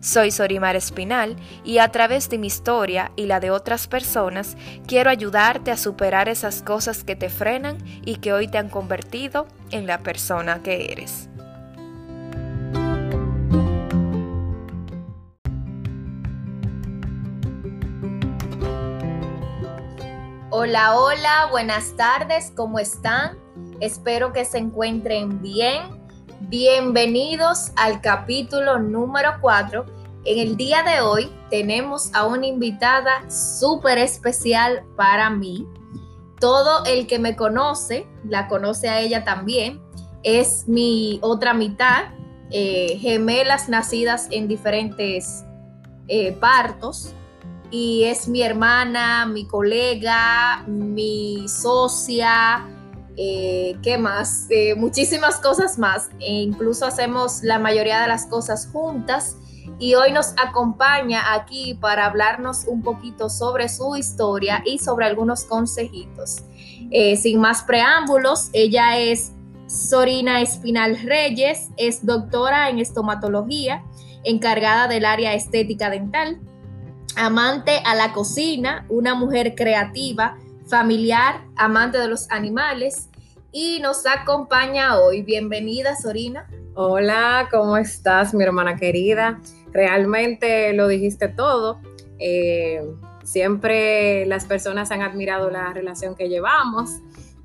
Soy Sorimar Espinal y a través de mi historia y la de otras personas quiero ayudarte a superar esas cosas que te frenan y que hoy te han convertido en la persona que eres. Hola, hola, buenas tardes, ¿cómo están? Espero que se encuentren bien Bienvenidos al capítulo número 4. En el día de hoy tenemos a una invitada súper especial para mí. Todo el que me conoce, la conoce a ella también, es mi otra mitad, eh, gemelas nacidas en diferentes eh, partos. Y es mi hermana, mi colega, mi socia, eh, ¿qué más? Eh, muchísimas cosas más. E incluso hacemos la mayoría de las cosas juntas. Y hoy nos acompaña aquí para hablarnos un poquito sobre su historia y sobre algunos consejitos. Eh, sin más preámbulos, ella es Sorina Espinal Reyes, es doctora en estomatología, encargada del área estética dental, amante a la cocina, una mujer creativa, familiar, amante de los animales y nos acompaña hoy. Bienvenida, Sorina. Hola, ¿cómo estás, mi hermana querida? Realmente lo dijiste todo. Eh, siempre las personas han admirado la relación que llevamos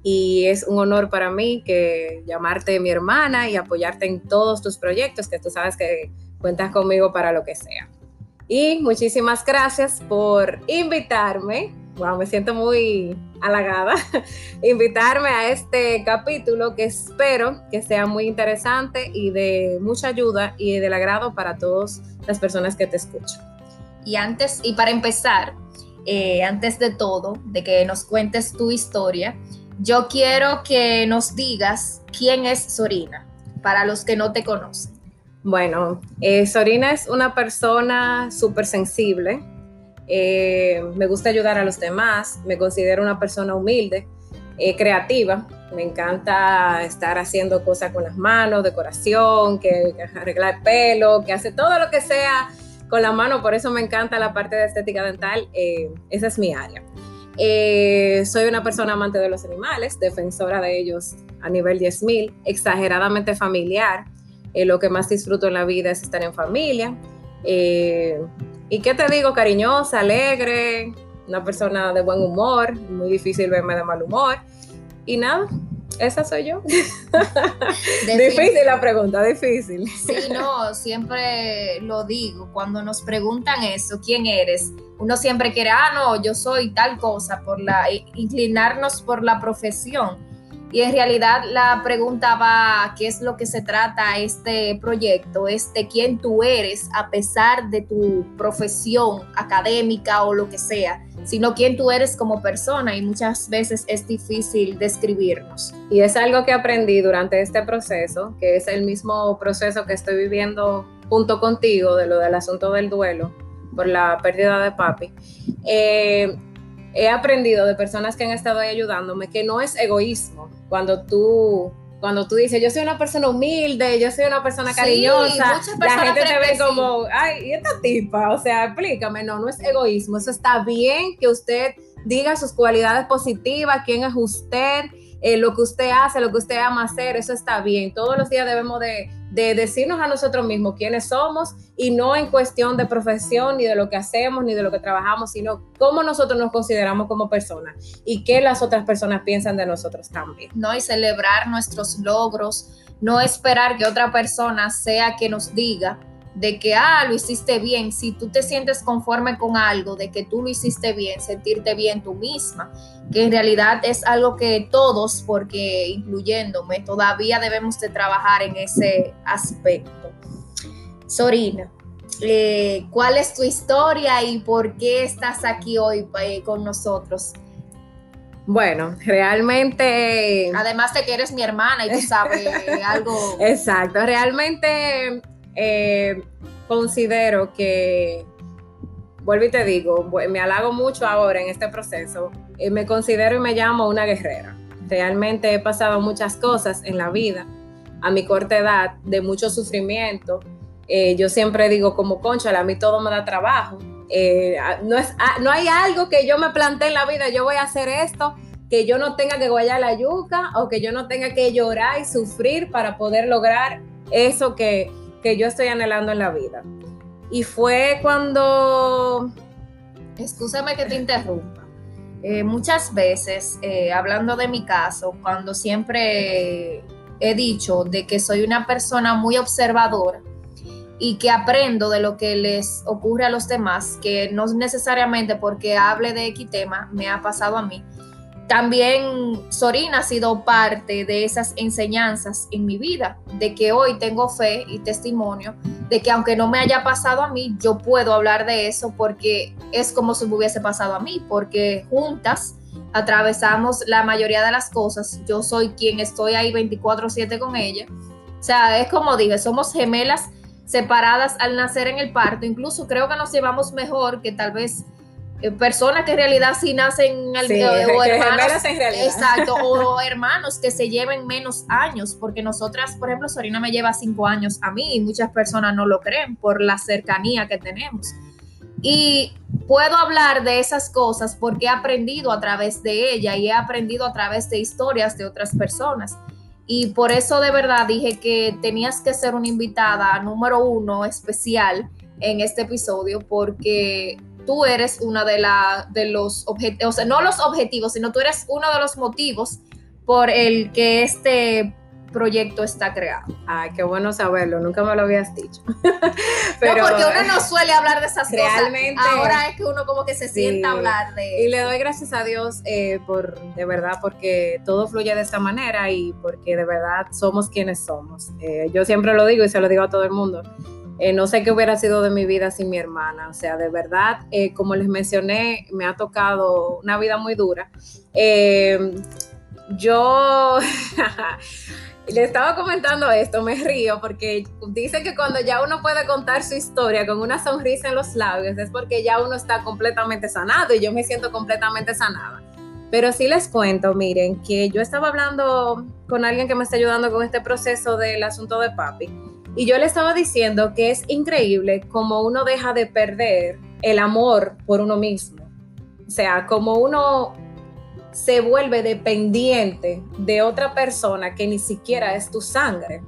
y es un honor para mí que llamarte mi hermana y apoyarte en todos tus proyectos, que tú sabes que cuentas conmigo para lo que sea. Y muchísimas gracias por invitarme wow, me siento muy halagada, invitarme a este capítulo que espero que sea muy interesante y de mucha ayuda y del agrado para todas las personas que te escuchan. Y antes, y para empezar, eh, antes de todo, de que nos cuentes tu historia, yo quiero que nos digas quién es Sorina, para los que no te conocen. Bueno, eh, Sorina es una persona súper sensible, eh, me gusta ayudar a los demás, me considero una persona humilde, eh, creativa, me encanta estar haciendo cosas con las manos, decoración, que, arreglar pelo, que hace todo lo que sea con la mano, por eso me encanta la parte de estética dental, eh, esa es mi área. soy una persona amante de los animales, defensora de ellos a nivel 10.000, exageradamente familiar. lo que más disfruto en la vida es estar en familia. ¿Y qué te digo? Cariñosa, alegre, una persona de buen humor, muy difícil verme de mal humor. Y nada, esa soy yo. difícil la pregunta, difícil. Sí, no, siempre lo digo. Cuando nos preguntan eso, ¿quién eres? Uno siempre quiere, ah, no, yo soy tal cosa, por la, inclinarnos por la profesión y en realidad la pregunta va, ¿qué es lo que se trata este proyecto? Es de quién tú eres a pesar de tu profesión académica o lo que sea, sino quién tú eres como persona y muchas veces es difícil describirnos. Y es algo que aprendí durante este proceso, que es el mismo proceso que estoy viviendo junto contigo de lo del asunto del duelo por la pérdida de papi. Eh, he aprendido de personas que han estado ahí ayudándome que no es egoísmo cuando tú cuando tú dices, yo soy una persona humilde, yo soy una persona cariñosa, la gente te ve como, ay, ¿y esta tipa? O sea, explícame, no, no es egoísmo, eso está bien que usted diga sus cualidades positivas, quién es usted, eh, lo que usted hace, lo que usted ama hacer, eso está bien. Todos los días debemos de, decirnos a nosotros mismos quiénes somos y no en cuestión de profesión, ni de lo que hacemos, ni de lo que trabajamos, sino cómo nosotros nos consideramos como personas y qué las otras personas piensan de nosotros también. No, y celebrar nuestros logros, no esperar que otra persona sea que nos diga de que, ah, lo hiciste bien, si tú te sientes conforme con algo, de que tú lo hiciste bien, sentirte bien tú misma, que en realidad es algo que todos, porque incluyéndome, todavía debemos de trabajar en ese aspecto. Sorina, eh, cuál es tu historia y por qué estás aquí hoy eh, con nosotros. Bueno, realmente... Además de que eres mi hermana y tú sabes algo... Exacto, realmente eh, considero que, vuelvo y te digo, me halago mucho ahora en este proceso, me considero y me llamo una guerrera. Realmente he pasado muchas cosas en la vida a mi corta edad, de mucho sufrimiento. Eh, yo siempre digo como, concha, a mí todo me da trabajo. Eh, no, es, no hay algo que yo me planteé en la vida, yo voy a hacer esto, que yo no tenga que guayar la yuca o que yo no tenga que llorar y sufrir para poder lograr eso que, que yo estoy anhelando en la vida. Y fue cuando... Excúsame que te interrumpa. Eh, muchas veces, hablando de mi caso, cuando siempre he dicho de que soy una persona muy observadora y que aprendo de lo que les ocurre a los demás, que no necesariamente porque hable de X tema me ha pasado a mí. También Sorina ha sido parte de esas enseñanzas en mi vida, de que hoy tengo fe y testimonio de que aunque no me haya pasado a mí, yo puedo hablar de eso porque es como si me hubiese pasado a mí, porque juntas atravesamos la mayoría de las cosas. Yo soy quien estoy ahí 24/7 con ella. O sea, es como dije, somos gemelas separadas al nacer en el parto. Incluso creo que nos llevamos mejor que tal vez personas que en realidad sí nacen al, sí, o hermanos, en realidad. exacto o hermanos que se lleven menos años porque nosotras por ejemplo Sorina me lleva cinco años a mí y muchas personas no lo creen por la cercanía que tenemos y puedo hablar de esas cosas porque he aprendido a través de ella y he aprendido a través de historias de otras personas. Y por eso de verdad dije que tenías que ser una invitada número uno especial en este episodio porque tú eres una de, la, de los objetivos, o sea, no los objetivos, sino tú eres uno de los motivos por el que este proyecto está creado. Ay, qué bueno saberlo, nunca me lo habías dicho. Pero, no, porque uno no suele hablar de esas realmente, cosas. Ahora es que uno como que se sienta a hablar de Y le doy gracias a Dios eh, por, de verdad, porque todo fluye de esta manera y porque de verdad somos quienes somos. Eh, yo siempre lo digo y se lo digo a todo el mundo. Eh, no sé qué hubiera sido de mi vida sin mi hermana. O sea, de verdad, como les mencioné, me ha tocado una vida muy dura. yo le estaba comentando esto, me río porque dice que cuando ya uno puede contar su historia con una sonrisa en los labios es porque ya uno está completamente sanado y yo me siento completamente sanada. Pero sí les cuento, miren, que yo estaba hablando con alguien que me está ayudando con este proceso del asunto de papi y yo le estaba diciendo que es increíble como uno deja de perder el amor por uno mismo. O sea, como uno se vuelve dependiente de otra persona que ni siquiera es tu sangre.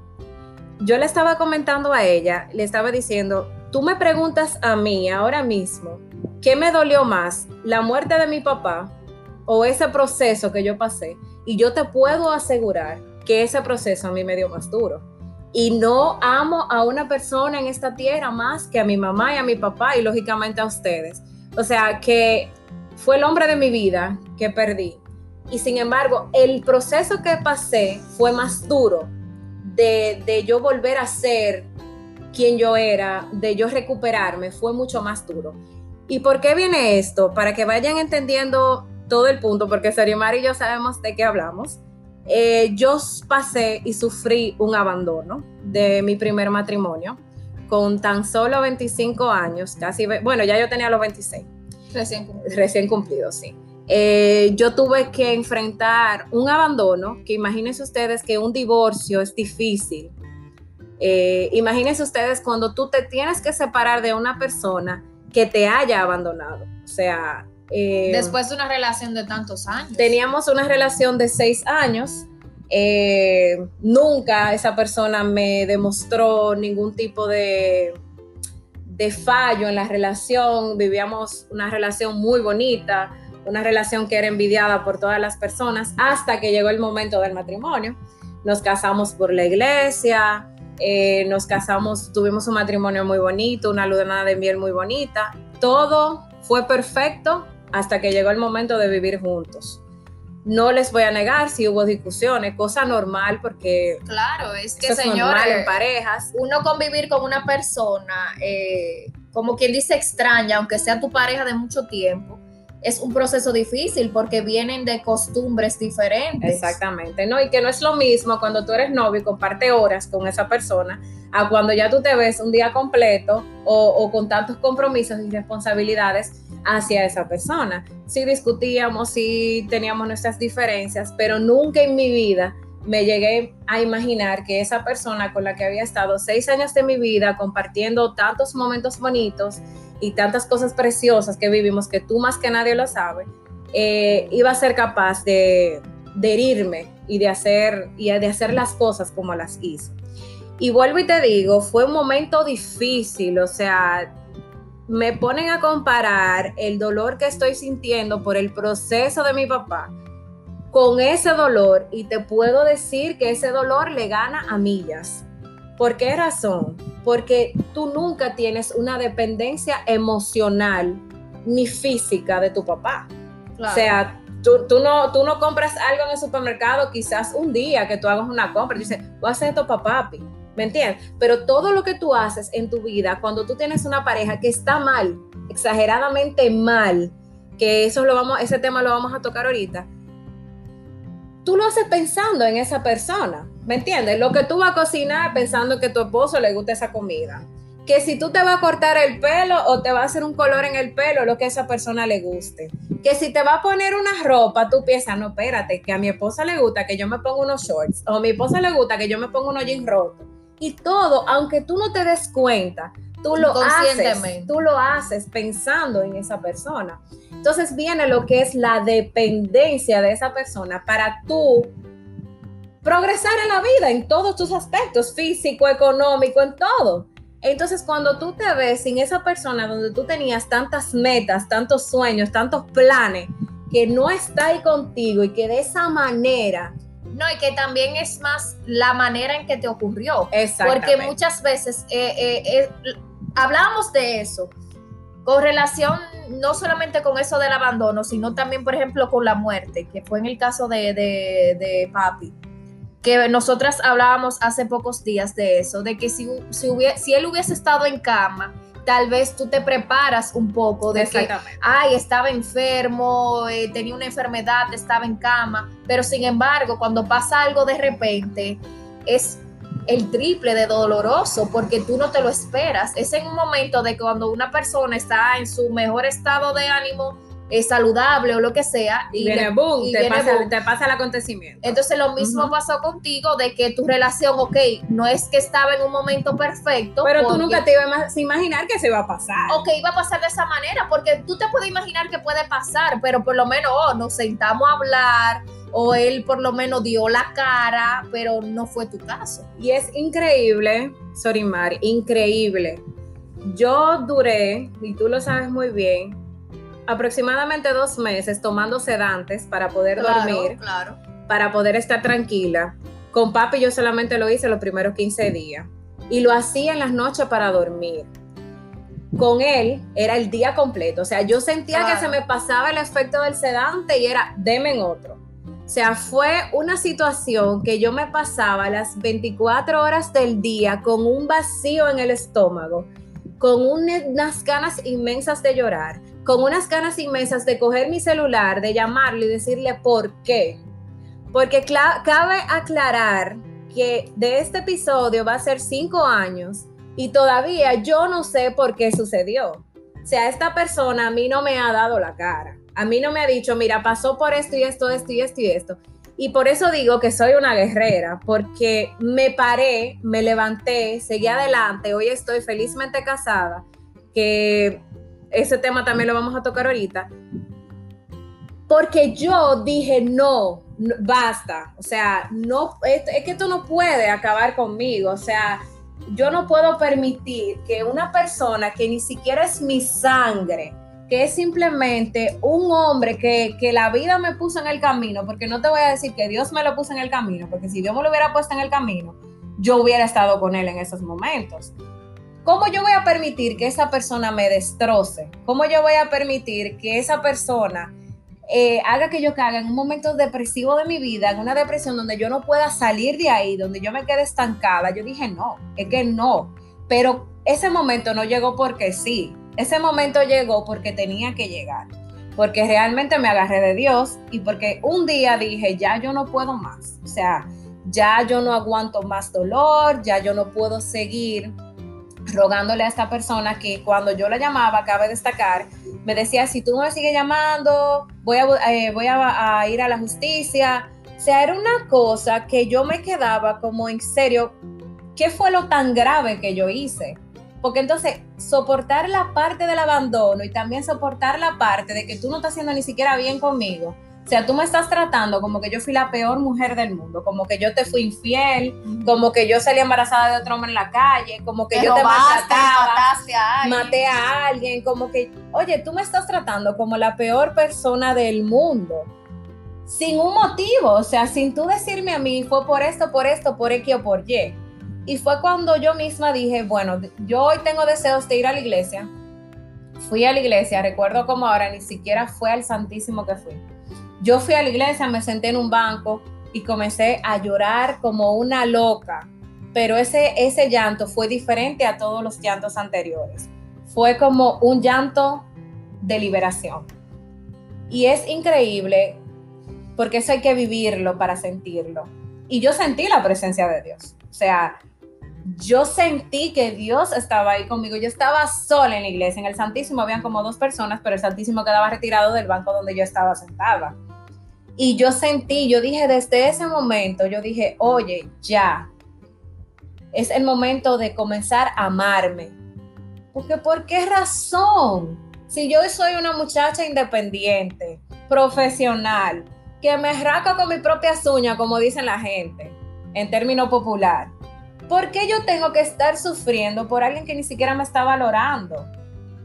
Yo le estaba comentando a ella, le estaba diciendo, tú me preguntas a mí ahora mismo, ¿qué me dolió más? ¿La muerte de mi papá o ese proceso que yo pasé? Y yo te puedo asegurar que ese proceso a mí me dio más duro. Y no amo a una persona en esta tierra más que a mi mamá y a mi papá y lógicamente a ustedes. O sea que fue el hombre de mi vida que perdí. Y sin embargo, el proceso que pasé fue más duro de, de yo volver a ser quien yo era, de yo recuperarme, fue mucho más duro. ¿Y por qué viene esto? Para que vayan entendiendo todo el punto, porque Sarimar y yo sabemos de qué hablamos. Eh, yo pasé y sufrí un abandono de mi primer matrimonio con tan solo 25 años, casi, bueno, ya yo tenía los 26. Recién cumplido. Recién cumplido, sí. Eh, yo tuve que enfrentar un abandono, que imagínense ustedes que un divorcio es difícil. Eh, imagínense ustedes cuando tú te tienes que separar de una persona que te haya abandonado. O sea... Eh, Después de una relación de tantos años. Teníamos una relación de seis años. nunca esa persona me demostró ningún tipo de, de fallo en la relación. Vivíamos una relación muy bonita una relación que era envidiada por todas las personas hasta que llegó el momento del matrimonio. Nos casamos por la iglesia, eh, nos casamos, tuvimos un matrimonio muy bonito, una luna de miel muy bonita. Todo fue perfecto hasta que llegó el momento de vivir juntos. no les voy a negar si hubo discusiones, cosa normal porque... Claro, es que señores, en parejas. Uno convivir con una persona, eh, como quien dice extraña, aunque sea tu pareja de mucho tiempo, es un proceso difícil porque vienen de costumbres diferentes. Exactamente, ¿no? Y que no es lo mismo cuando tú eres novio y comparte horas con esa persona a cuando ya tú te ves un día completo o, o con tantos compromisos y responsabilidades hacia esa persona. Sí discutíamos, sí teníamos nuestras diferencias, pero nunca en mi vida me llegué a imaginar que esa persona con la que había estado seis años de mi vida compartiendo tantos momentos bonitos y tantas cosas preciosas que vivimos, que tú más que nadie lo sabes, eh, iba a ser capaz de, de herirme y de, hacer, y de hacer las cosas como las hizo. Y vuelvo y te digo, fue un momento difícil, o sea, me ponen a comparar el dolor que estoy sintiendo por el proceso de mi papá con ese dolor y te puedo decir que ese dolor le gana a millas. ¿Por qué razón? Porque tú nunca tienes una dependencia emocional ni física de tu papá. O sea, tú, tú, no, tú no compras algo en el supermercado, quizás un día que tú hagas una compra y dices, voy a hacer esto para papi ¿me entiendes? Pero todo lo que tú haces en tu vida, cuando tú tienes una pareja que está mal, exageradamente mal, que eso lo vamos, ese tema lo vamos a tocar ahorita, tú lo haces pensando en esa persona, ¿me entiendes? Lo que tú vas a cocinar pensando que a tu esposo le gusta esa comida. Que si tú te vas a cortar el pelo o te va a hacer un color en el pelo, lo que a esa persona le guste. Que si te va a poner una ropa, tú piensas, no, espérate, que a mi esposa le gusta que yo me ponga unos shorts, o a mi esposa le gusta que yo me ponga unos jeans rotos y todo, aunque tú no te des cuenta, tú lo haces, tú lo haces pensando en esa persona. Entonces viene lo que es la dependencia de esa persona para tú progresar en la vida en todos tus aspectos, físico, económico, en todo. Entonces, cuando tú te ves sin esa persona donde tú tenías tantas metas, tantos sueños, tantos planes, que no está ahí contigo y que de esa manera no, y que también es más la manera en que te ocurrió. Porque muchas veces eh, eh, eh, hablábamos de eso con relación no solamente con eso del abandono, sino también, por ejemplo, con la muerte, que fue en el caso de, de, papi que nosotras hablábamos hace pocos días de eso, de que si, si, si él hubiese estado en cama, tal vez tú te preparas un poco de que, ay, estaba enfermo, eh, tenía una enfermedad, estaba en cama, pero sin embargo, cuando pasa algo de repente, es el triple de doloroso porque tú no te lo esperas. Es en un momento de cuando una persona está en su mejor estado de ánimo, es saludable o lo que sea. Y, viene boom, te, pasa, el acontecimiento. Entonces lo mismo pasó contigo de que tu relación, ok, no es que estaba en un momento perfecto. Pero tú nunca te ibas a imaginar que se iba a pasar. Ok, iba a pasar de esa manera, porque tú te puedes imaginar que puede pasar, pero por lo menos oh, nos sentamos a hablar o él por lo menos dio la cara, pero no fue tu caso. Y es increíble, Sorimar, increíble. Yo duré, y tú lo sabes muy bien, aproximadamente dos meses tomando sedantes para poder dormir, claro. para poder estar tranquila. Con papi yo solamente lo hice los primeros 15 días y lo hacía en las noches para dormir. Con él era el día completo, o sea, yo sentía que se me pasaba el efecto del sedante y era, deme en otro. O sea, fue una situación que yo me pasaba las 24 horas del día con un vacío en el estómago, con unas ganas inmensas de llorar, con unas ganas inmensas de coger mi celular, de llamarle y decirle por qué. Porque cabe aclarar que de este episodio va a ser cinco años y todavía yo no sé por qué sucedió. O sea, esta persona a mí no me ha dado la cara. A mí no me ha dicho, mira, pasó por esto y esto, esto y esto y esto. Y por eso digo que soy una guerrera, porque me paré, me levanté, seguí adelante, hoy estoy felizmente casada, que ese tema también lo vamos a tocar ahorita, porque yo dije, no, basta, o sea, no, es, que esto no puede acabar conmigo, o sea, yo no puedo permitir que una persona que ni siquiera es mi sangre, que es simplemente un hombre que, que, la vida me puso en el camino, porque no te voy a decir que Dios me lo puso en el camino, porque si Dios me lo hubiera puesto en el camino, yo hubiera estado con él en esos momentos. ¿Cómo yo voy a permitir que esa persona me destroce? ¿Cómo yo voy a permitir que esa persona eh, haga que yo caiga en un momento depresivo de mi vida, en una depresión donde yo no pueda salir de ahí, donde yo me quede estancada, yo dije, no, es que no. Pero ese momento no llegó porque sí, ese momento llegó porque tenía que llegar, porque realmente me agarré de Dios y porque un día dije, ya yo no puedo más, o sea, ya yo no aguanto más dolor, ya yo no puedo seguir rogándole a esta persona que cuando yo la llamaba, cabe destacar, me decía, si tú me sigues llamando, voy, a, eh, voy a, ir a la justicia. O sea, era una cosa que yo me quedaba como en serio, ¿qué fue lo tan grave que yo hice? Porque entonces soportar la parte del abandono y también soportar la parte de que tú no estás haciendo ni siquiera bien conmigo, o sea, tú me estás tratando como que yo fui la peor mujer del mundo, como que yo te fui infiel, como que yo salí embarazada de otro hombre en la calle, como que yo te maltrataba, a maté a alguien, como que, oye, tú me estás tratando como la peor persona del mundo. Sin un motivo, o sea, sin tú decirme a mí, fue por esto, por esto, por X o por Y. Y fue cuando yo misma dije, bueno, yo hoy tengo deseos de ir a la iglesia. Fui a la iglesia, recuerdo como ahora, ni siquiera fue al Santísimo que fui yo fui a la iglesia, me senté en un banco y comencé a llorar como una loca, pero ese, ese llanto fue diferente a todos los llantos anteriores. Fue como un llanto de liberación. Y es increíble porque eso hay que vivirlo para sentirlo. Y yo sentí la presencia de Dios. O sea, yo sentí que Dios estaba ahí conmigo. Yo estaba sola en la iglesia. En el Santísimo habían como dos personas, pero el Santísimo quedaba retirado del banco donde yo estaba sentada. Y yo sentí, yo dije desde ese momento, yo dije, oye, ya, es el momento de comenzar a amarme. Porque ¿por qué razón? Si yo soy una muchacha independiente, profesional, que me raca con mis propias uñas, como dicen la gente, en término popular, ¿por qué yo tengo que estar sufriendo por alguien que ni siquiera me está valorando?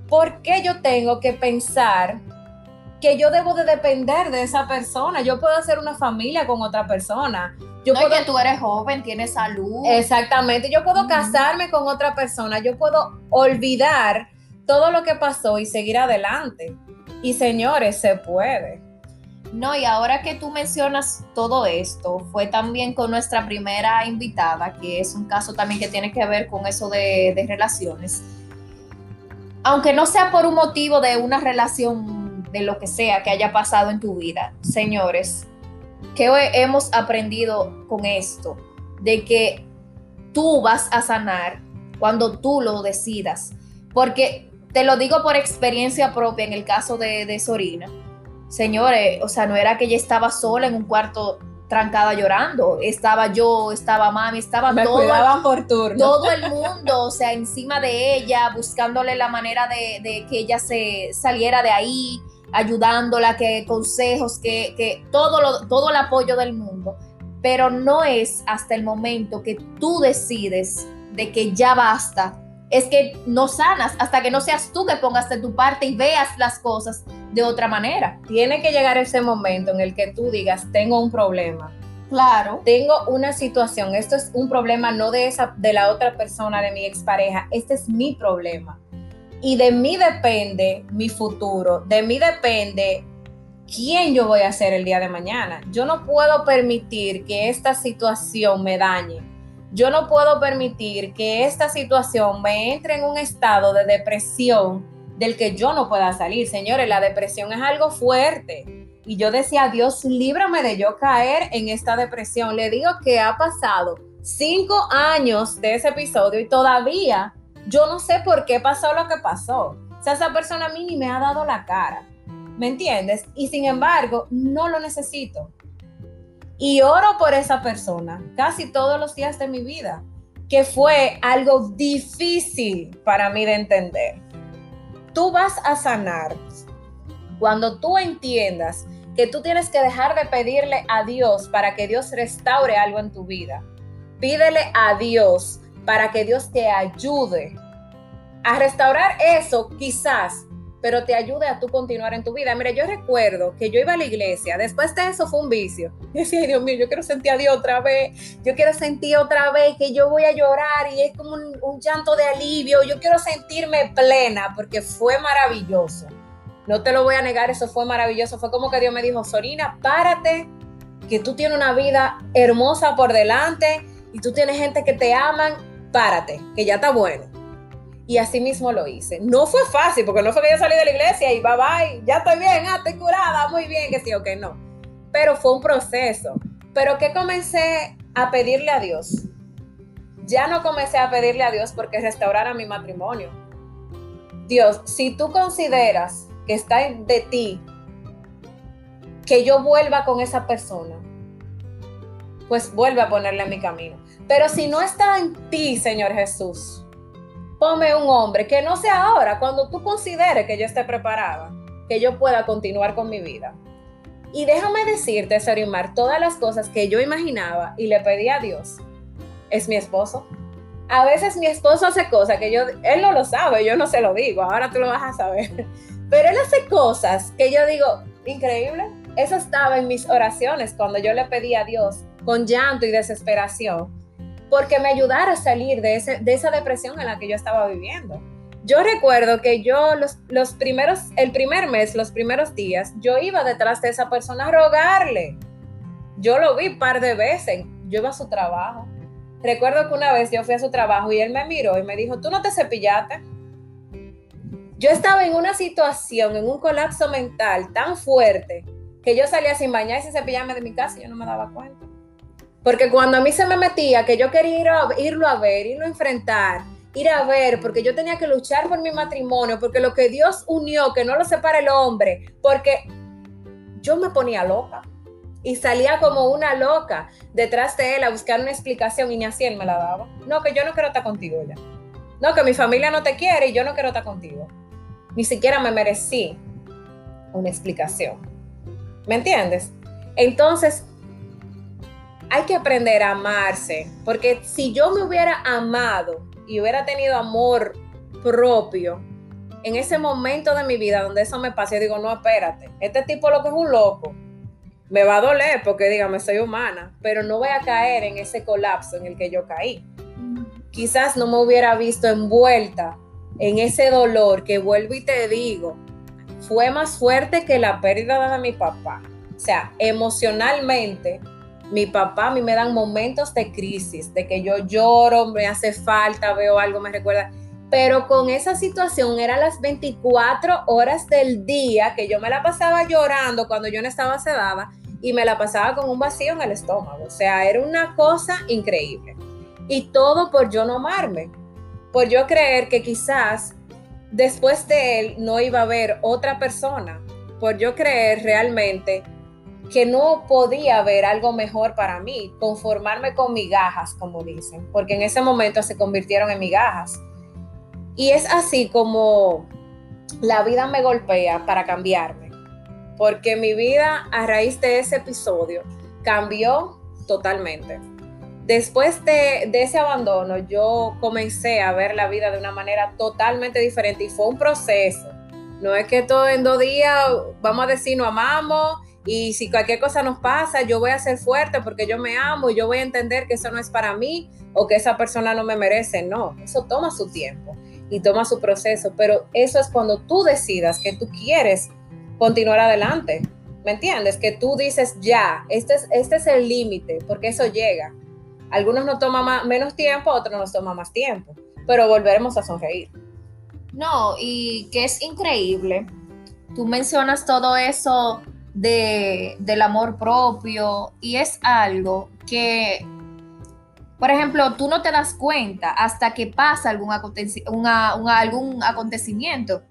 ¿Por qué yo tengo que pensar que yo debo de depender de esa persona. Yo puedo hacer una familia con otra persona. Yo no, que tú eres joven, tienes salud. Exactamente. Yo puedo casarme con otra persona. Yo puedo olvidar todo lo que pasó y seguir adelante. Y señores, se puede. No, y ahora que tú mencionas todo esto, fue también con nuestra primera invitada, que es un caso también que tiene que ver con eso de, de relaciones. Aunque no sea por un motivo de una relación de lo que sea que haya pasado en tu vida. Señores, ¿qué hemos aprendido con esto? De que tú vas a sanar cuando tú lo decidas. Porque te lo digo por experiencia propia en el caso de, de Sorina. Señores, o sea, no era que ella estaba sola en un cuarto trancada llorando. Estaba yo, estaba mami, estaba todo, por turno. todo el mundo, o sea, encima de ella, buscándole la manera de, de, que ella se saliera de ahí ayudándola, que consejos, que, que todo, lo, todo el apoyo del mundo. Pero no es hasta el momento que tú decides de que ya basta, es que no sanas hasta que no seas tú que pongas de tu parte y veas las cosas de otra manera. Tiene que llegar ese momento en el que tú digas, tengo un problema. Claro. Tengo una situación, esto es un problema no de esa de la otra persona, de mi expareja, este es mi problema y de mí depende mi futuro, de mí depende quién yo voy a ser el día de mañana. Yo no puedo permitir que esta situación me dañe. Yo no puedo permitir que esta situación me entre en un estado de depresión del que yo no pueda salir. Señores, la depresión es algo fuerte. Y yo decía, Dios, líbrame de yo caer en esta depresión. Le digo que ha pasado cinco años de ese episodio y todavía yo no sé por qué pasó lo que pasó. O sea, esa persona a mí ni me ha dado la cara. ¿Me entiendes? Y sin embargo, no lo necesito. Y oro por esa persona casi todos los días de mi vida, que fue algo difícil para mí de entender. Tú vas a sanar cuando tú entiendas que tú tienes que dejar de pedirle a Dios para que Dios restaure algo en tu vida. Pídele a Dios para que Dios te ayude a restaurar eso, quizás, pero te ayude a tú continuar en tu vida. Mira, yo recuerdo que yo iba a la iglesia, después de eso fue un vicio. Yo decía, Dios mío, yo quiero sentir a Dios otra vez, yo quiero sentir otra vez que yo voy a llorar y es como un, llanto de alivio, yo quiero sentirme plena porque fue maravilloso. no te lo voy a negar, eso fue maravilloso. Fue como que Dios me dijo, Sorina, párate, que tú tienes una vida hermosa por delante y tú tienes gente que te aman, párate, que ya está bueno. Y así mismo lo hice. No fue fácil, porque no fue que yo salí de la iglesia y bye bye, ya estoy bien, ah, estoy curada, muy bien, que sí o que no. Pero fue un proceso. Pero que comencé a pedirle a Dios. Ya no comencé a pedirle a Dios porque restaurara mi matrimonio. Dios, si tú consideras que está de ti que yo vuelva con esa persona, pues vuelve a ponerle en mi camino. Pero si no está en ti, Señor Jesús, ponme un hombre que no sea ahora, cuando tú consideres que yo esté preparada, que yo pueda continuar con mi vida. Y déjame decirte, Sarimar, todas las cosas que yo imaginaba y le pedí a Dios, es mi esposo. A veces mi esposo hace cosas que yo, él no lo sabe, yo no se lo digo, ahora tú lo vas a saber. Pero él hace cosas que yo digo, increíble. Eso estaba en mis oraciones cuando yo le pedí a Dios con llanto y desesperación, porque me ayudara a salir de, ese, de esa depresión en la que yo estaba viviendo. Yo recuerdo que yo los, los primeros, el primer mes, los primeros días, yo iba detrás de esa persona a rogarle. Yo lo vi un par de veces, yo iba a su trabajo. Recuerdo que una vez yo fui a su trabajo y él me miró y me dijo, tú no te cepillaste. Yo estaba en una situación, en un colapso mental tan fuerte que yo salía sin bañar y sin cepillarme de mi casa y yo no me daba cuenta. Porque cuando a mí se me metía que yo quería ir a, irlo a ver, irlo a enfrentar, ir a ver, porque yo tenía que luchar por mi matrimonio, porque lo que Dios unió, que no lo separa el hombre, porque yo me ponía loca y salía como una loca detrás de él a buscar una explicación y ni así él me la daba. No, que yo no quiero estar contigo ya. No, que mi familia no te quiere y yo no quiero estar contigo. Ni siquiera me merecí una explicación. ¿Me entiendes? Entonces, hay que aprender a amarse, porque si yo me hubiera amado y hubiera tenido amor propio, en ese momento de mi vida donde eso me pasa, yo digo, no, espérate, este tipo lo que es un loco, me va a doler porque dígame, soy humana, pero no voy a caer en ese colapso en el que yo caí. Quizás no me hubiera visto envuelta en ese dolor que vuelvo y te digo, fue más fuerte que la pérdida de mi papá. O sea, emocionalmente mi papá a mí me dan momentos de crisis, de que yo lloro, me hace falta, veo algo, me recuerda. Pero con esa situación eran las 24 horas del día que yo me la pasaba llorando cuando yo no estaba sedada y me la pasaba con un vacío en el estómago. O sea, era una cosa increíble. Y todo por yo no amarme, por yo creer que quizás después de él no iba a haber otra persona, por yo creer realmente que no podía haber algo mejor para mí, conformarme con migajas, como dicen, porque en ese momento se convirtieron en migajas. Y es así como la vida me golpea para cambiarme, porque mi vida a raíz de ese episodio cambió totalmente. Después de, ese abandono, yo comencé a ver la vida de una manera totalmente diferente y fue un proceso. No es que todo en dos días, vamos a decir, nos amamos y si cualquier cosa nos pasa, yo voy a ser fuerte porque yo me amo y yo voy a entender que eso no es para mí o que esa persona no me merece. No, eso toma su tiempo y toma su proceso, pero eso es cuando tú decidas que tú quieres continuar adelante. ¿Me entiendes? Que tú dices, ya, este es, este es el límite, porque eso llega. Algunos nos toma menos tiempo, otros nos toma más tiempo, pero volveremos a sonreír. No, y que es increíble. Tú mencionas todo eso de, del amor propio y es algo que, por ejemplo, tú no te das cuenta hasta que pasa algún, algún acontecimiento.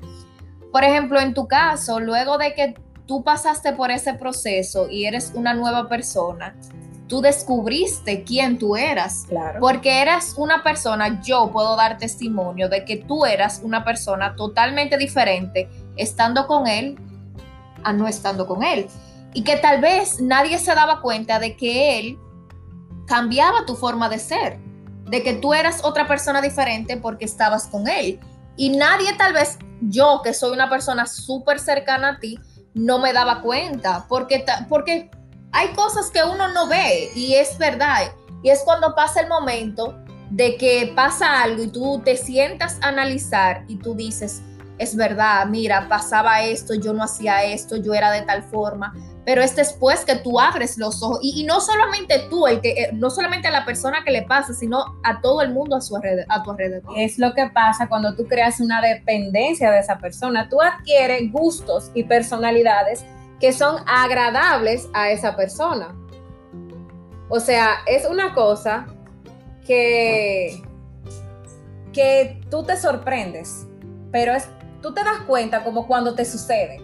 Por ejemplo, en tu caso, luego de que tú pasaste por ese proceso y eres una nueva persona, tú descubriste quién tú eras. Claro. Porque eras una persona, yo puedo dar testimonio de que tú eras una persona totalmente diferente estando con él a no estando con él. Y que tal vez nadie se daba cuenta de que él cambiaba tu forma de ser, de que tú eras otra persona diferente porque estabas con él. Y nadie tal vez, yo que soy una persona súper cercana a ti, no me daba cuenta, porque, porque hay cosas que uno no ve y es verdad. Y es cuando pasa el momento de que pasa algo y tú te sientas a analizar y tú dices, es verdad, mira, pasaba esto, yo no hacía esto, yo era de tal forma, pero es después que tú abres los ojos y, no solamente tú, que, eh, no solamente a la persona que le pasa, sino a todo el mundo a, su a tu alrededor. Es lo que pasa cuando tú creas una dependencia de esa persona, tú adquieres gustos y personalidades que son agradables a esa persona. O sea, es una cosa que, que tú te sorprendes, pero es, tú te das cuenta como cuando te sucede.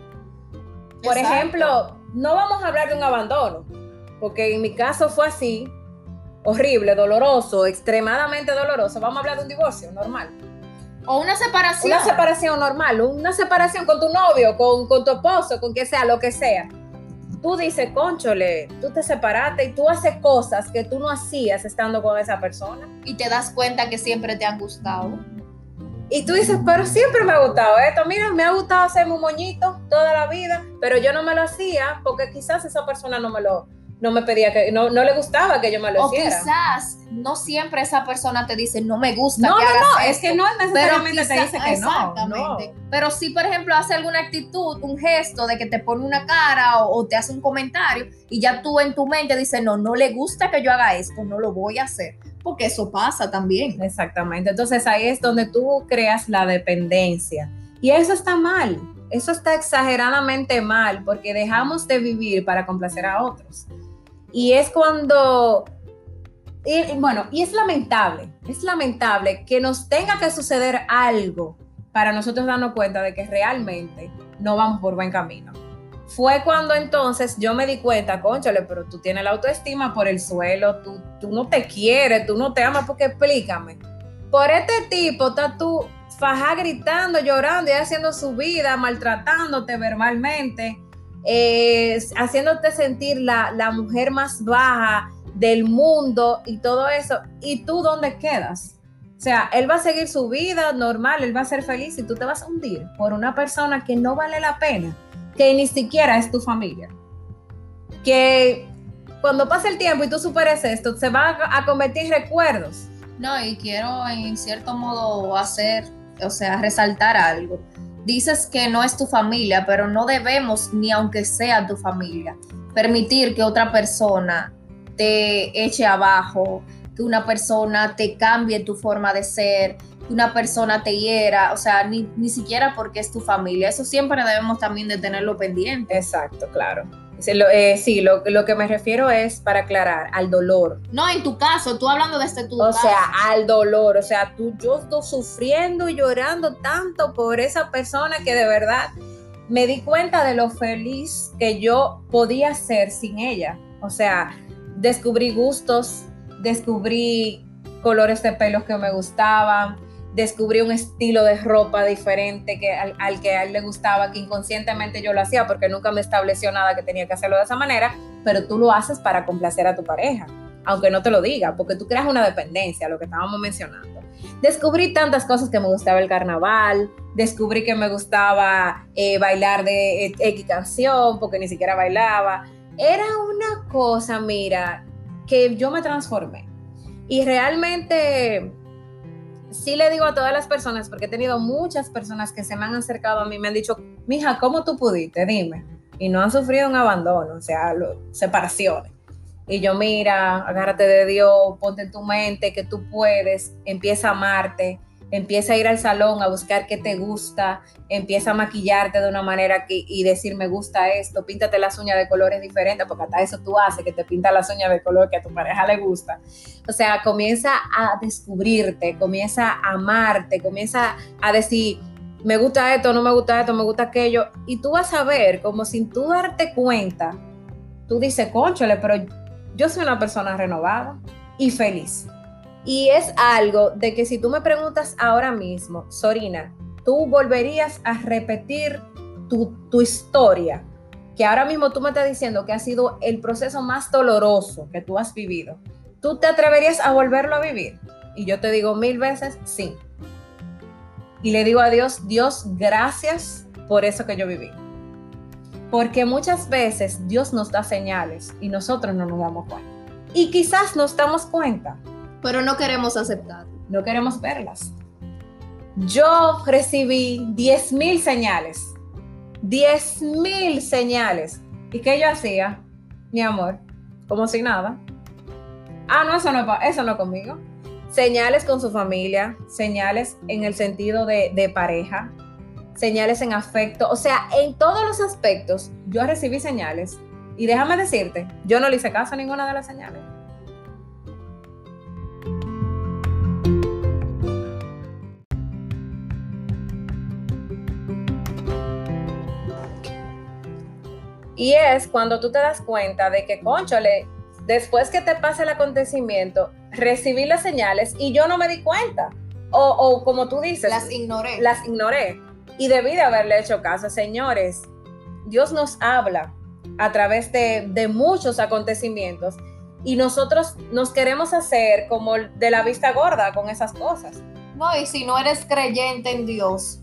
Por ejemplo, no vamos a hablar de un abandono, porque en mi caso fue así, horrible, doloroso, extremadamente doloroso. Vamos a hablar de un divorcio normal. O una separación. Una separación normal, una separación con tu novio, con, con tu esposo, con que sea, lo que sea tú dices, conchole, tú te separaste y tú haces cosas que tú no hacías estando con esa persona. Y te das cuenta que siempre te han gustado. Y tú dices, pero siempre me ha gustado esto. Mira, me ha gustado hacerme un moñito toda la vida, pero yo no me lo hacía porque quizás esa persona no me lo, no me pedía que, no, no le gustaba que yo me lo hiciera. O quizás no siempre esa persona te dice, no me gusta. No, que no, hagas no, es que no necesariamente te dice que exactamente. Pero si, por ejemplo, hace alguna actitud, un gesto de que te pone una cara o, te hace un comentario y ya tú en tu mente dices, no, no le gusta que yo haga esto, no lo voy a hacer. Porque eso pasa también. Exactamente. Entonces ahí es donde tú creas la dependencia. Y eso está mal. Eso está exageradamente mal porque dejamos de vivir para complacer a otros. Y es cuando, bueno, y es lamentable, es lamentable que nos tenga que suceder algo para nosotros darnos cuenta de que realmente no vamos por buen camino. Fue cuando entonces yo me di cuenta, conchale, pero tú tienes la autoestima por el suelo, tú, tú no te quieres, tú no te amas, porque explícame. Por este tipo, está tú faja gritando, llorando y haciendo su vida, maltratándote verbalmente haciéndote sentir la, la, mujer más baja del mundo y todo eso. ¿Y tú dónde quedas? O sea, él va a seguir su vida normal, él va a ser feliz y tú te vas a hundir por una persona que no vale la pena, que ni siquiera es tu familia. Que cuando pase el tiempo y tú superes esto, se va a convertir en recuerdos. No, y quiero en cierto modo hacer, o sea, resaltar algo dices que no es tu familia, pero no debemos, ni aunque sea tu familia, permitir que otra persona te eche abajo, que una persona te cambie tu forma de ser, que una persona te hiera, o sea, ni, ni siquiera porque es tu familia. Eso siempre debemos también de tenerlo pendiente. Exacto, claro. Eh, sí, lo, que me refiero es para aclarar al dolor. No, en tu caso, tú hablando de este tu O sea, al dolor. O sea, tú, yo estoy sufriendo y llorando tanto por esa persona que de verdad me di cuenta de lo feliz que yo podía ser sin ella. O sea, descubrí gustos, descubrí colores de pelos que me gustaban, descubrí un estilo de ropa diferente que al, que a él le gustaba, que inconscientemente yo lo hacía porque nunca me estableció nada que tenía que hacerlo de esa manera, pero tú lo haces para complacer a tu pareja, aunque no te lo diga, porque tú creas una dependencia, lo que estábamos mencionando. Descubrí tantas cosas que me gustaba el carnaval, descubrí que me gustaba eh, bailar de X canción, porque ni siquiera bailaba. Era una cosa, mira, que yo me transformé. Y realmente sí le digo a todas las personas, porque he tenido muchas personas que se me han acercado a mí, me han dicho, mija, ¿cómo tú pudiste? Dime. Y no han sufrido un abandono, o sea, separaciones. Y yo, mira, agárrate de Dios, ponte en tu mente que tú puedes, empieza a amarte, empieza a ir al salón a buscar qué te gusta, empieza a maquillarte de una manera que, y decir me gusta esto, píntate las uñas de colores diferentes, porque hasta eso tú haces, que te pinta las uñas de color que a tu pareja le gusta. O sea, comienza a descubrirte, comienza a amarte, comienza a decir, me gusta esto, no me gusta esto, me gusta aquello, y tú vas a ver como sin tú darte cuenta, tú dices, conchole, pero yo soy una persona renovada y feliz y es algo de que si tú me preguntas ahora mismo, Sorina, tú volverías a repetir tu, historia, que ahora mismo tú me estás diciendo que ha sido el proceso más doloroso que tú has vivido, ¿tú te atreverías a volverlo a vivir? Y yo te digo mil veces, sí. Y le digo a Dios, Dios, gracias por eso que yo viví. Porque muchas veces Dios nos da señales y nosotros no nos damos cuenta. Y quizás nos damos cuenta, pero no queremos aceptar. No queremos verlas. yo recibí 10 mil señales. 10 mil señales. ¿Y qué yo hacía? Mi amor, como si nada. Ah, no, eso no, eso no conmigo. Señales con su familia, señales en el sentido de, de pareja, señales en afecto, o sea, en todos los aspectos yo recibí señales. Y déjame decirte, yo no le hice caso a ninguna de las señales. Y es cuando tú te das cuenta de que, conchole, después que te pase el acontecimiento, recibí las señales y yo no me di cuenta. O, o como tú dices, las ignoré. Las ignoré. Y debí de haberle hecho caso. Señores, Dios nos habla a través de, de muchos acontecimientos y nosotros nos queremos hacer como de la vista gorda con esas cosas. No, y si no eres creyente en Dios,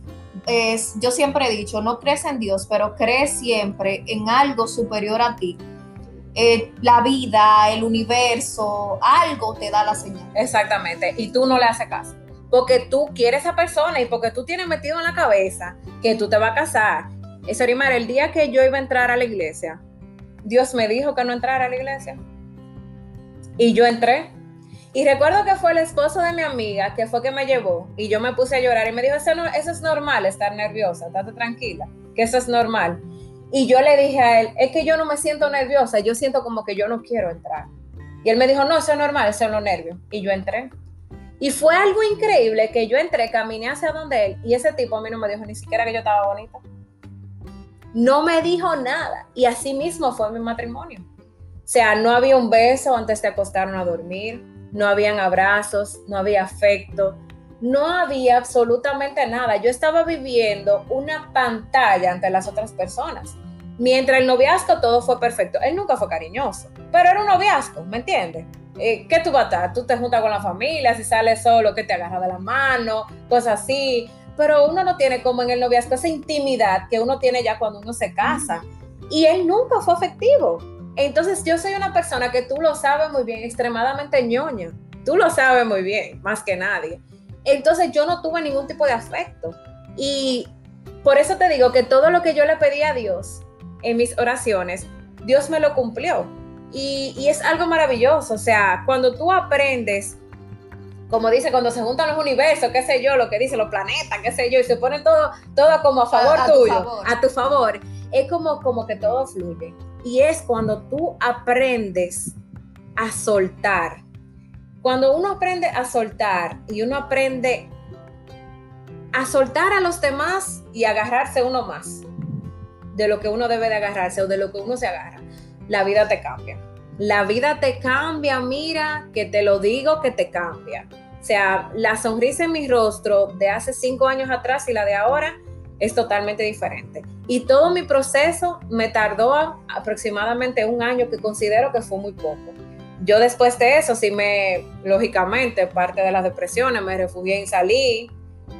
es, yo siempre he dicho, no crees en Dios, pero crees siempre en algo superior a ti. Eh, la vida, el universo, algo te da la señal. Exactamente, y tú no le haces caso. Porque tú quieres a esa persona y porque tú tienes metido en la cabeza que tú te vas a casar. Eso, el día que yo iba a entrar a la iglesia, Dios me dijo que no entrara a la iglesia. Y yo entré y recuerdo que fue el esposo de mi amiga que fue que me llevó y yo me puse a llorar y me dijo, eso, no, eso es normal, estar nerviosa, estate tranquila, que eso es normal. Y yo le dije a él, es que yo no me siento nerviosa, yo siento como que yo no quiero entrar. Y él me dijo, no, eso es normal, eso es los nervios. Y yo entré. Y fue algo increíble que yo entré, caminé hacia donde él y ese tipo a mí no me dijo ni siquiera que yo estaba bonita. No me dijo nada. Y así mismo fue mi matrimonio. O sea, no había un beso antes de acostarnos a dormir no habían abrazos, no había afecto, no había absolutamente nada. Yo estaba viviendo una pantalla ante las otras personas. Mientras el noviazgo todo fue perfecto. Él nunca fue cariñoso, pero era un noviazgo, ¿me entiendes? Eh, ¿Qué tú vas a estar? Tú te juntas con la familia, si sales solo, que te agarra de la mano, cosas así. Pero uno no tiene como en el noviazgo esa intimidad que uno tiene ya cuando uno se casa. Y él nunca fue afectivo. Entonces yo soy una persona que tú lo sabes muy bien, extremadamente ñoña. Tú lo sabes muy bien, más que nadie. Entonces yo no tuve ningún tipo de afecto. Y por eso te digo que todo lo que yo le pedí a Dios en mis oraciones, Dios me lo cumplió. Y, es algo maravilloso. O sea, cuando tú aprendes, como dice, cuando se juntan los universos, qué sé yo, lo que dice los planetas, qué sé yo, y se ponen todo, todo como a favor tuyo, a tu favor, es como, como que todo fluye. Y es cuando tú aprendes a soltar. Cuando uno aprende a soltar y uno aprende a soltar a los demás y agarrarse uno más de lo que uno debe de agarrarse o de lo que uno se agarra, la vida te cambia. La vida te cambia, mira, que te lo digo que te cambia. O sea, la sonrisa en mi rostro de hace cinco años atrás y la de ahora es totalmente diferente. Y todo mi proceso me tardó aproximadamente un año, que considero que fue muy poco. Yo después de eso, sí me, lógicamente, parte de las depresiones, me refugié en salir,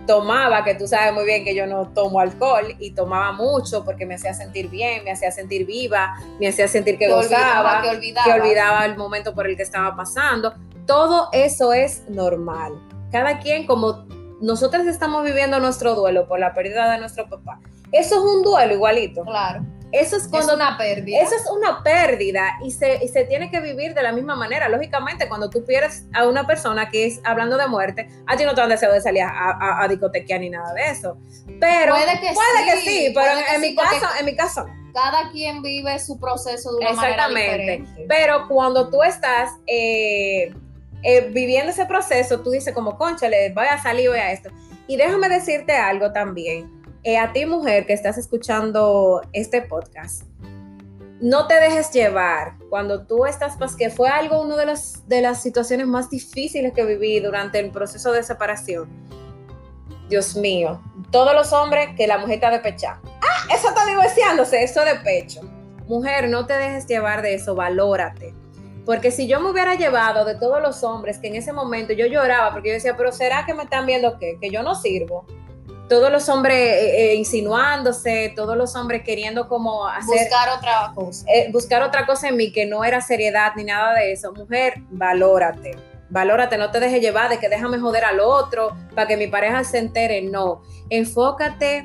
tomaba, que tú sabes muy bien que yo no tomo alcohol, y tomaba mucho porque me hacía sentir bien, me hacía sentir viva, me hacía sentir que, gozaba, que olvidaba. que olvidaba el momento por el que estaba pasando. Todo eso es normal. Cada quien como nosotros estamos viviendo nuestro duelo por la pérdida de nuestro papá. Eso es un duelo igualito. Claro. Eso es cuando. Es una pérdida. Eso es una pérdida y se, se tiene que vivir de la misma manera. Lógicamente, cuando tú pierdes a una persona que es hablando de muerte, a ti no te dan deseo de salir a, a, discotequear ni nada de eso. Pero. Puede que puede sí. Que sí pero en, mi caso, en mi caso Cada quien vive su proceso de una manera diferente. Pero cuando tú estás. Eh, eh, viviendo ese proceso, tú dices como, conchale, voy a salir, voy a esto. Y déjame decirte algo también. Eh, a ti, mujer, que estás escuchando este podcast, no te dejes llevar cuando tú estás, pues que fue algo, una de las, de las situaciones más difíciles que viví durante el proceso de separación. Dios mío, todos los hombres que la mujer está de pecha. Ah, eso está divorciándose, eso de pecho. Mujer, no te dejes llevar de eso, valórate porque si yo me hubiera llevado de todos los hombres que en ese momento yo lloraba, porque yo decía, pero ¿será que me están viendo qué? Que yo no sirvo. Todos los hombres eh, eh, insinuándose, todos los hombres queriendo como hacer... Buscar otra cosa. Eh, buscar otra cosa en mí que no era seriedad ni nada de eso. Mujer, valórate, valórate, no te dejes llevar de que déjame joder al otro para que mi pareja se entere. No, enfócate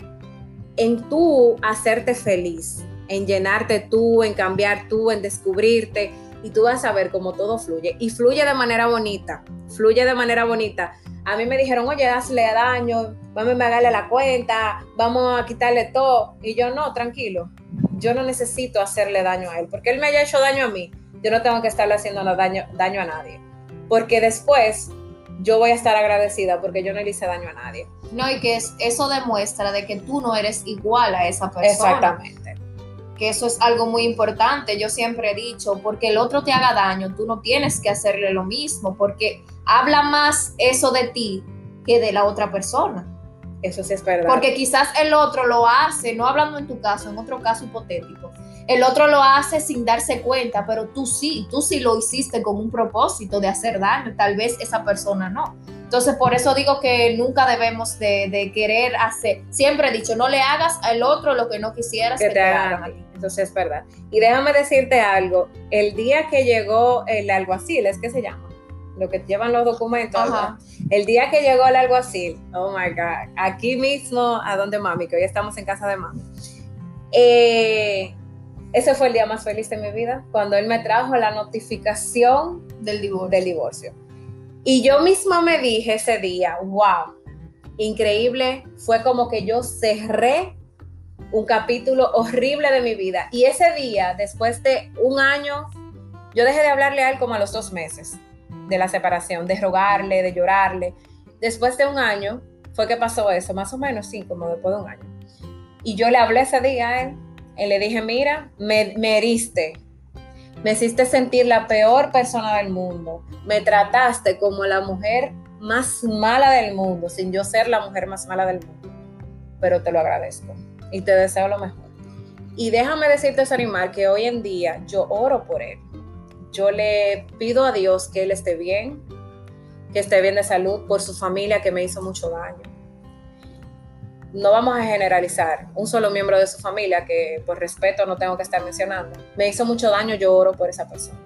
en tú hacerte feliz, en llenarte tú, en cambiar tú, en descubrirte y tú vas a ver cómo todo fluye. Y fluye de manera bonita, fluye de manera bonita. A mí me dijeron, oye, hazle daño, vamos a pagarle la cuenta, vamos a quitarle todo. Y yo, no, tranquilo, yo no necesito hacerle daño a él, porque él me haya hecho daño a mí, yo no tengo que estarle haciendo daño, daño a nadie. Porque después yo voy a estar agradecida porque yo no le hice daño a nadie. No, y que eso demuestra de que tú no eres igual a esa persona. Exactamente que eso es algo muy importante. Yo siempre he dicho, porque el otro te haga daño, tú no tienes que hacerle lo mismo, porque habla más eso de ti que de la otra persona. Eso sí es verdad. Porque quizás el otro lo hace, no hablando en tu caso, en otro caso hipotético, el otro lo hace sin darse cuenta, pero tú sí, tú sí lo hiciste con un propósito de hacer daño, tal vez esa persona no. Entonces, por eso digo que nunca debemos de, querer hacer, siempre he dicho, no le hagas al otro lo que no quisieras que, te, hagan a ti. Entonces, es verdad. Y déjame decirte algo, el día que llegó el alguacil, ¿es que se llama? Lo que llevan los documentos. El día que llegó el alguacil, oh my God, aquí mismo, a donde mami, que hoy estamos en casa de mami. Eh, ese fue el día más feliz de mi vida, cuando él me trajo la notificación del divorcio. Del divorcio. Y yo misma me dije ese día, wow, increíble, fue como que yo cerré un capítulo horrible de mi vida. Y ese día, después de un año, yo dejé de hablarle a él como a los dos meses de la separación, de rogarle, de llorarle. Después de un año fue que pasó eso, más o menos, sí, como después de un año. Y yo le hablé ese día a él y le dije, mira, me, me heriste, me hiciste sentir la peor persona del mundo. Me trataste como la mujer más mala del mundo, sin yo ser la mujer más mala del mundo. Pero te lo agradezco y te deseo lo mejor. Y déjame decirte, Sarimar, que hoy en día yo oro por él. Yo le pido a Dios que él esté bien, que esté bien de salud, por su familia que me hizo mucho daño no vamos a generalizar, un solo miembro de su familia, que por respeto no tengo que estar mencionando, me hizo mucho daño, yo oro por esa persona.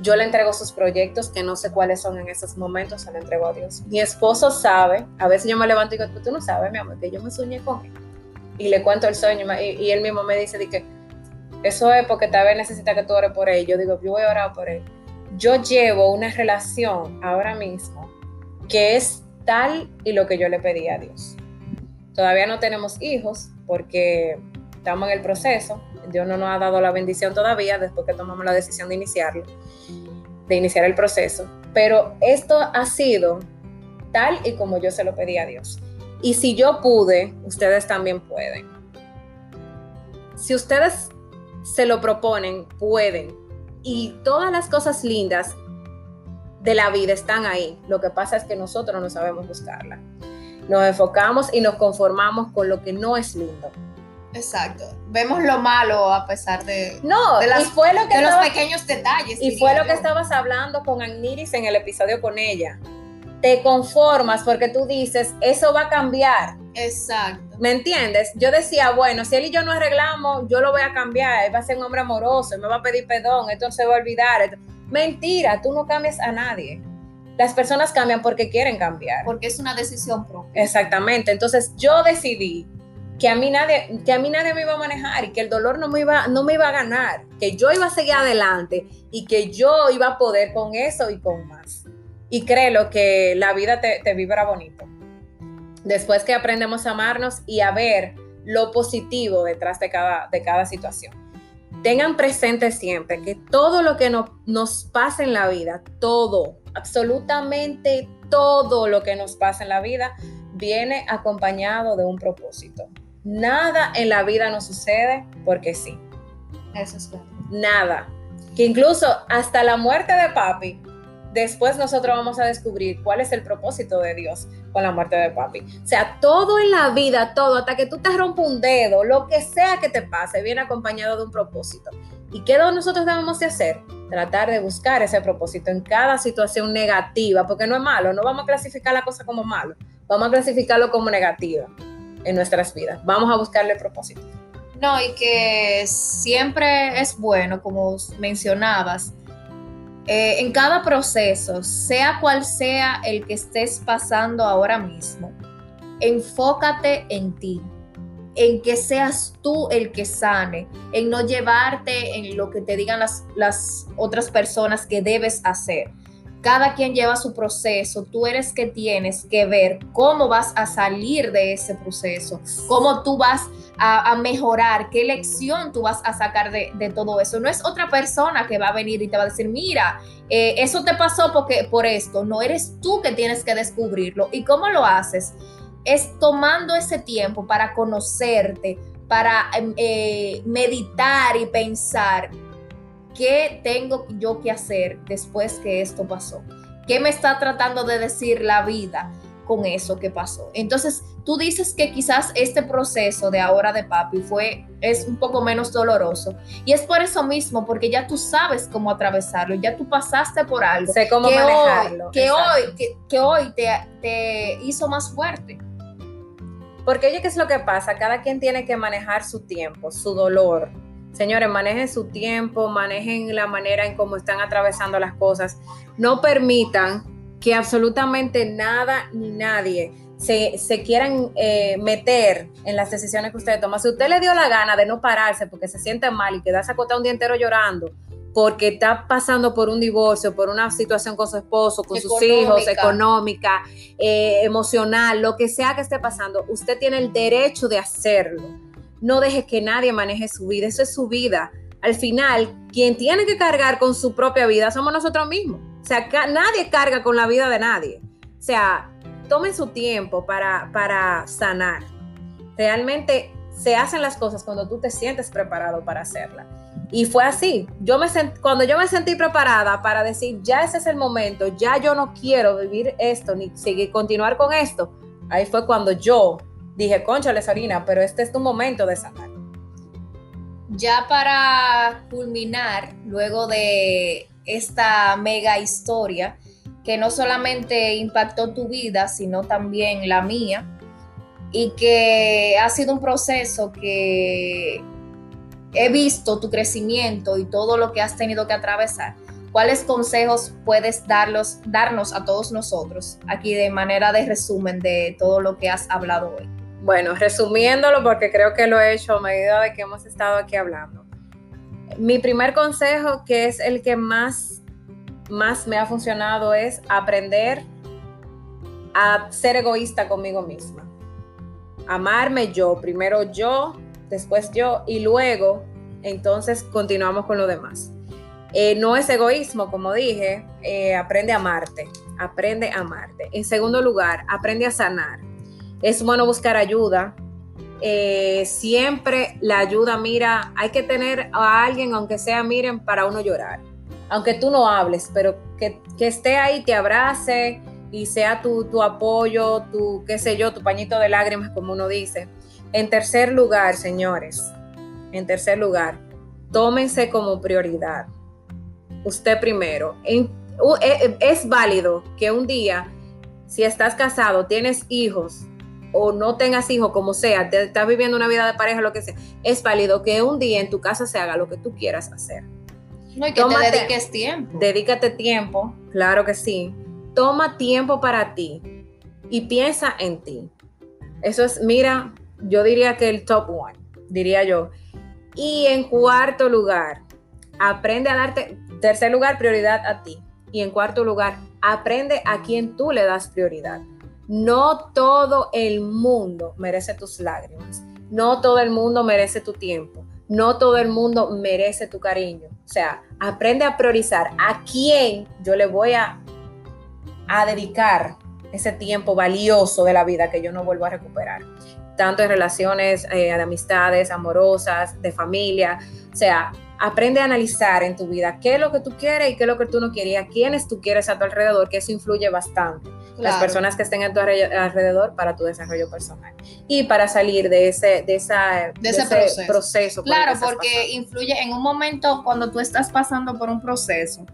Yo le entrego sus proyectos, que no sé cuáles son en esos momentos, se lo entrego a Dios. Mi esposo sabe, a veces yo me levanto y digo, tú no sabes, mi amor, que yo me soñé con él. Y le cuento el sueño y, él mismo me dice que eso es porque tal vez necesita que tú ores por él. Yo digo, yo voy a orar por él. Yo llevo una relación ahora mismo que es tal y lo que yo le pedí a Dios. Todavía no tenemos hijos porque estamos en el proceso. Dios no nos ha dado la bendición todavía después que tomamos la decisión de iniciarlo, de iniciar el proceso. Pero esto ha sido tal y como yo se lo pedí a Dios. Y si yo pude, ustedes también pueden. Si ustedes se lo proponen, pueden. Y todas las cosas lindas de la vida están ahí. Lo que pasa es que nosotros no sabemos buscarla nos enfocamos y nos conformamos con lo que no es lindo. Exacto. Vemos lo malo a pesar de, no, de, las, fue lo que los pequeños detalles. Y fue lo que estabas hablando con Agniris en el episodio con ella. Te conformas porque tú dices, eso va a cambiar. Exacto. ¿Me entiendes? Yo decía, bueno, si él y yo no arreglamos, yo lo voy a cambiar. Él va a ser un hombre amoroso, él me va a pedir perdón, esto se va a olvidar. Mentira, tú no cambias a nadie. Las personas cambian porque quieren cambiar. Porque es una decisión propia. Exactamente. Entonces yo decidí que a mí nadie, que a mí nadie me iba a manejar y que el dolor no me iba, no me iba a ganar, que yo iba a seguir adelante y que yo iba a poder con eso y con más. Y créelo que la vida te, te vibra bonito. Después que aprendemos a amarnos y a ver lo positivo detrás de cada, de cada situación. Tengan presente siempre que todo lo que nos pasa en la vida, todo, absolutamente todo lo que nos pasa en la vida viene acompañado de un propósito. Nada en la vida nos sucede porque sí. Eso es verdad. Nada. Que incluso hasta la muerte de papi, después nosotros vamos a descubrir cuál es el propósito de Dios con la muerte de papi. O sea, todo en la vida, todo, hasta que tú te rompas un dedo, lo que sea que te pase, viene acompañado de un propósito. ¿Y qué nosotros debemos de hacer? Tratar de buscar ese propósito en cada situación negativa, porque no es malo, no vamos a clasificar la cosa como malo, vamos a clasificarlo como negativa en nuestras vidas. Vamos a buscarle propósito. No, y que siempre es bueno, como mencionabas, eh, en cada proceso, sea cual sea el que estés pasando ahora mismo, enfócate en ti, en que seas tú el que sane, en no llevarte en lo que te digan las, las otras personas que debes hacer. Cada quien lleva su proceso, tú eres que tienes que ver cómo vas a salir de ese proceso, cómo tú vas a, mejorar, qué lección tú vas a sacar de, todo eso. No es otra persona que va a venir y te va a decir, mira, eh, eso te pasó porque, por esto, no eres tú que tienes que descubrirlo. ¿Y cómo lo haces? Es tomando ese tiempo para conocerte, para em, eh, meditar y pensar ¿Qué tengo yo que hacer después que esto pasó? ¿Qué me está tratando de decir la vida con eso que pasó? Entonces, tú dices que quizás este proceso de ahora de papi fue es un poco menos doloroso y es por eso mismo porque ya tú sabes cómo atravesarlo, ya tú pasaste por algo sé cómo manejarlo, que hoy que, hoy te, te hizo más fuerte. Porque oye, ¿qué es lo que pasa? Cada quien tiene que manejar su tiempo, su dolor, Señores, manejen su tiempo, manejen la manera en cómo están atravesando las cosas. No permitan que absolutamente nada ni nadie se, quieran eh, meter en las decisiones que usted toma. Si usted le dio la gana de no pararse porque se siente mal y quedarse acostado un día entero llorando, porque está pasando por un divorcio, por una situación con su esposo, con sus hijos, económica, eh, emocional, lo que sea que esté pasando, usted tiene el derecho de hacerlo no deje que nadie maneje su vida, eso es su vida. Al final, quien tiene que cargar con su propia vida somos nosotros mismos. O sea, nadie carga con la vida de nadie. O sea, tomen su tiempo para, para sanar. Realmente se hacen las cosas cuando tú te sientes preparado para hacerlas. Y fue así. Yo me cuando yo me sentí preparada para decir, ya ese es el momento, ya yo no quiero vivir esto ni seguir continuar con esto, ahí fue cuando yo dije, concha, Sarina, pero este es tu momento de sanar. Ya para culminar, luego de esta mega historia, que no solamente impactó tu vida, sino también la mía, y que ha sido un proceso que he visto tu crecimiento y todo lo que has tenido que atravesar. ¿Cuáles consejos puedes darlos, darnos a todos nosotros aquí de manera de resumen de todo lo que has hablado hoy? Bueno, resumiéndolo, porque creo que lo he hecho a medida de que hemos estado aquí hablando. Mi primer consejo, que es el que más, más me ha funcionado, es aprender a ser egoísta conmigo misma. Amarme yo, primero yo, después yo y luego entonces continuamos con lo demás. Eh, no es egoísmo, como dije, eh, aprende a amarte, aprende a amarte. En segundo lugar, aprende a sanar es bueno buscar ayuda. Eh, siempre la ayuda, mira, hay que tener a alguien, aunque sea, miren, para uno llorar. Aunque tú no hables, pero que, esté ahí, te abrace y sea tu, tu apoyo, tu, qué sé yo, tu pañito de lágrimas, como uno dice. En tercer lugar, señores, en tercer lugar, tómense como prioridad. Usted primero. E, es válido que un día, si estás casado, tienes hijos, o no tengas hijos, como sea, te, estás viviendo una vida de pareja, lo que sea, es válido que un día en tu casa se haga lo que tú quieras hacer. No, y que te dediques tiempo. Dedícate tiempo, claro que sí. Toma tiempo para ti y piensa en ti. Eso es, mira, yo diría que el top one, diría yo. Y en cuarto lugar, aprende a darte, tercer lugar, prioridad a ti. Y en cuarto lugar, aprende a quien tú le das prioridad. No todo el mundo merece tus lágrimas. No todo el mundo merece tu tiempo. No todo el mundo merece tu cariño. O sea, aprende a priorizar a quién yo le voy a, a dedicar ese tiempo valioso de la vida que yo no vuelvo a recuperar. Tanto en relaciones eh, de amistades, amorosas, de familia. O sea, aprende a analizar en tu vida qué es lo que tú quieres y qué es lo que tú no quieres, a quiénes tú quieres a tu alrededor, que eso influye bastante. Las personas que estén a tu alrededor para tu desarrollo personal y para salir de ese, de esa, ese, proceso. claro, porque influye en un momento cuando tú estás pasando por un proceso.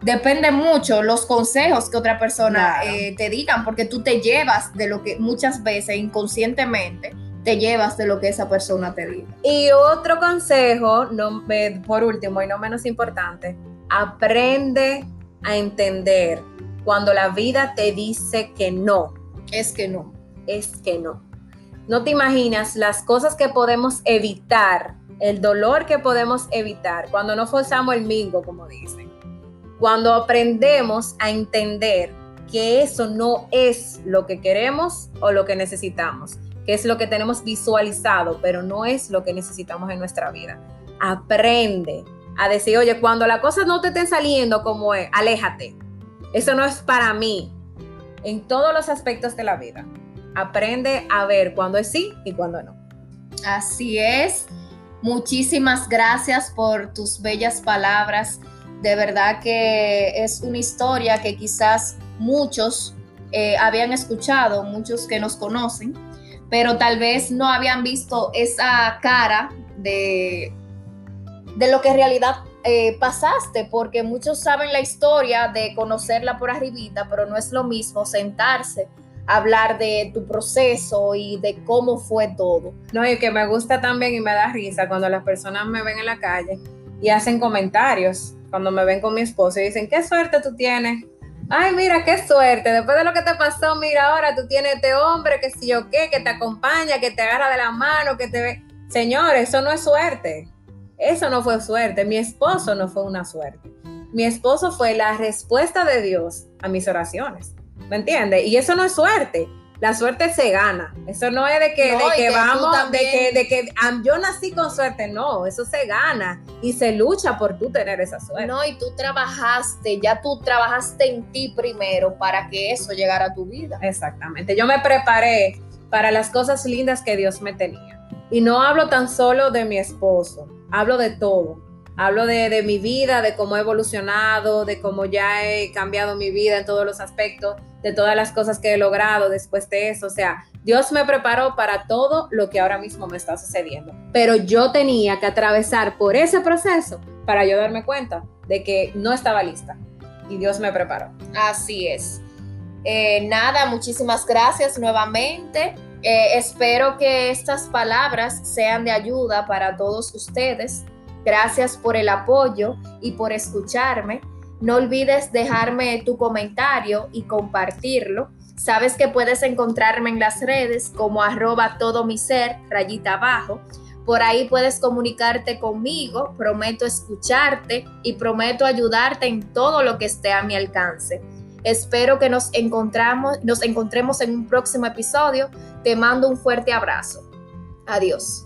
Depende mucho los consejos que otra persona eh, te digan, porque tú te llevas de lo que muchas veces inconscientemente te llevas de lo que esa persona te diga. Y otro consejo, no, por último y no menos importante, Aprende a entender cuando la vida te dice que no. Es que no. Es que no. No te imaginas las cosas que podemos evitar, el dolor que podemos evitar cuando no forzamos el mingo, como dicen. Cuando aprendemos a entender que eso no es lo que queremos o lo que necesitamos, que es lo que tenemos visualizado, pero no es lo que necesitamos en nuestra vida. Aprende a decir, oye, cuando las cosas no te estén saliendo como es, aléjate. Eso no es para mí. En todos los aspectos de la vida aprende a ver cuándo es sí y cuándo no. Así es. Muchísimas gracias por tus bellas palabras. De verdad que es una historia que quizás muchos eh, habían escuchado, muchos que nos conocen, pero tal vez no habían visto esa cara de, de lo que en realidad eh, pasaste, porque muchos saben la historia de conocerla por arribita, pero no es lo mismo sentarse hablar de tu proceso y de cómo fue todo. No, y que me gusta también y me da risa cuando las personas me ven en la calle y hacen comentarios cuando me ven con mi esposo y dicen, qué suerte tú tienes. Ay, mira, qué suerte. Después de lo que te pasó, mira, ahora tú tienes este hombre que si yo qué, que te acompaña, que te agarra de la mano, que te ve. Señor, eso no es suerte. Eso no fue suerte. Mi esposo no fue una suerte. Mi esposo fue la respuesta de Dios a mis oraciones. ¿Me entiendes? Y eso no es suerte. La suerte se gana. Eso no es de que, de que, vamos, de que, de que yo nací con suerte. No, eso se gana y se lucha por tú tener esa suerte. No, y tú trabajaste, ya tú trabajaste en ti primero para que eso llegara a tu vida. Exactamente. Yo me preparé para las cosas lindas que Dios me tenía. Y no hablo tan solo de mi esposo, hablo de todo Hablo de, mi vida, de cómo he evolucionado, de cómo ya he cambiado mi vida en todos los aspectos, de todas las cosas que he logrado después de eso. O sea, Dios me preparó para todo lo que ahora mismo me está sucediendo. Pero yo tenía que atravesar por ese proceso para yo darme cuenta de que no estaba lista. Y Dios me preparó. Así es. Eh, nada, muchísimas gracias nuevamente. Eh, espero que estas palabras sean de ayuda para todos ustedes. Gracias por el apoyo y por escucharme. No olvides dejarme tu comentario y compartirlo. Sabes que puedes encontrarme en las redes como arroba todo mi ser, rayita abajo. Por ahí puedes comunicarte conmigo, prometo escucharte y prometo ayudarte en todo lo que esté a mi alcance. Espero que nos nos encontremos en un próximo episodio. Te mando un fuerte abrazo. Adiós.